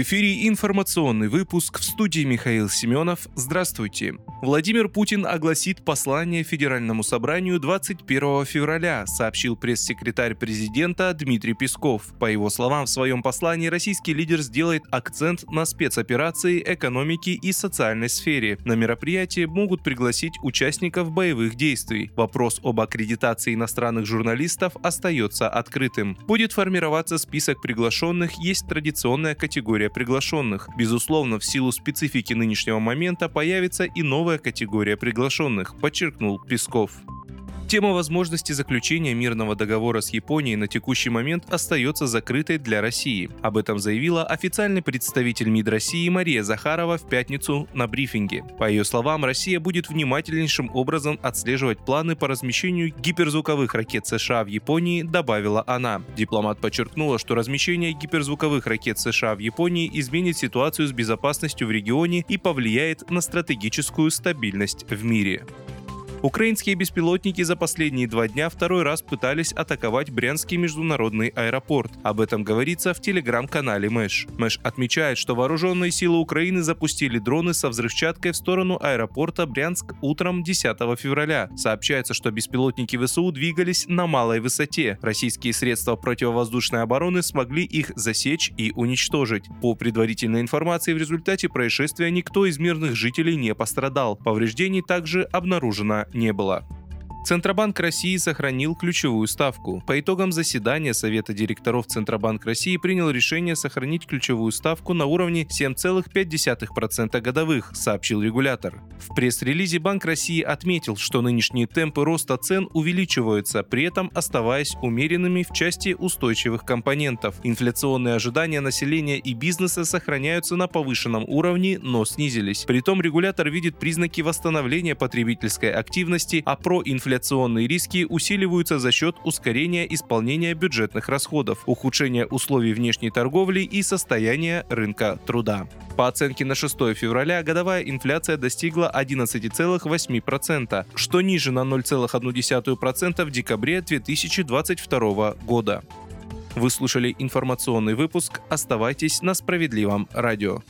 В эфире информационный выпуск в студии Михаил Семенов. Здравствуйте. Владимир Путин огласит послание Федеральному собранию 21 февраля, сообщил пресс-секретарь президента Дмитрий Песков. По его словам, в своем послании российский лидер сделает акцент на спецоперации, экономике и социальной сфере. На мероприятие могут пригласить участников боевых действий. Вопрос об аккредитации иностранных журналистов остается открытым. Будет формироваться список приглашенных, есть традиционная категория приглашенных. Безусловно, в силу специфики нынешнего момента появится и новая категория приглашенных, подчеркнул Песков. Тема возможности заключения мирного договора с Японией на текущий момент остается закрытой для России. Об этом заявила официальный представитель МИД России Мария Захарова в пятницу на брифинге. По ее словам, Россия будет внимательнейшим образом отслеживать планы по размещению гиперзвуковых ракет США в Японии, добавила она. Дипломат подчеркнула, что размещение гиперзвуковых ракет США в Японии изменит ситуацию с безопасностью в регионе и повлияет на стратегическую стабильность в мире. Украинские беспилотники за последние два дня второй раз пытались атаковать Брянский международный аэропорт. Об этом говорится в телеграм-канале Мэш. Мэш отмечает, что вооруженные силы Украины запустили дроны со взрывчаткой в сторону аэропорта Брянск утром 10 февраля. Сообщается, что беспилотники ВСУ двигались на малой высоте. Российские средства противовоздушной обороны смогли их засечь и уничтожить. По предварительной информации, в результате происшествия никто из мирных жителей не пострадал. Повреждений также обнаружено не было. Центробанк России сохранил ключевую ставку. По итогам заседания Совета директоров Центробанк России принял решение сохранить ключевую ставку на уровне 7,5% годовых, сообщил регулятор. В пресс-релизе Банк России отметил, что нынешние темпы роста цен увеличиваются, при этом оставаясь умеренными в части устойчивых компонентов. Инфляционные ожидания населения и бизнеса сохраняются на повышенном уровне, но снизились. Притом регулятор видит признаки восстановления потребительской активности, а проинфляционные инфляционные риски усиливаются за счет ускорения исполнения бюджетных расходов, ухудшения условий внешней торговли и состояния рынка труда. По оценке на 6 февраля годовая инфляция достигла 11,8%, что ниже на 0,1% в декабре 2022 года. Вы слушали информационный выпуск. Оставайтесь на справедливом радио.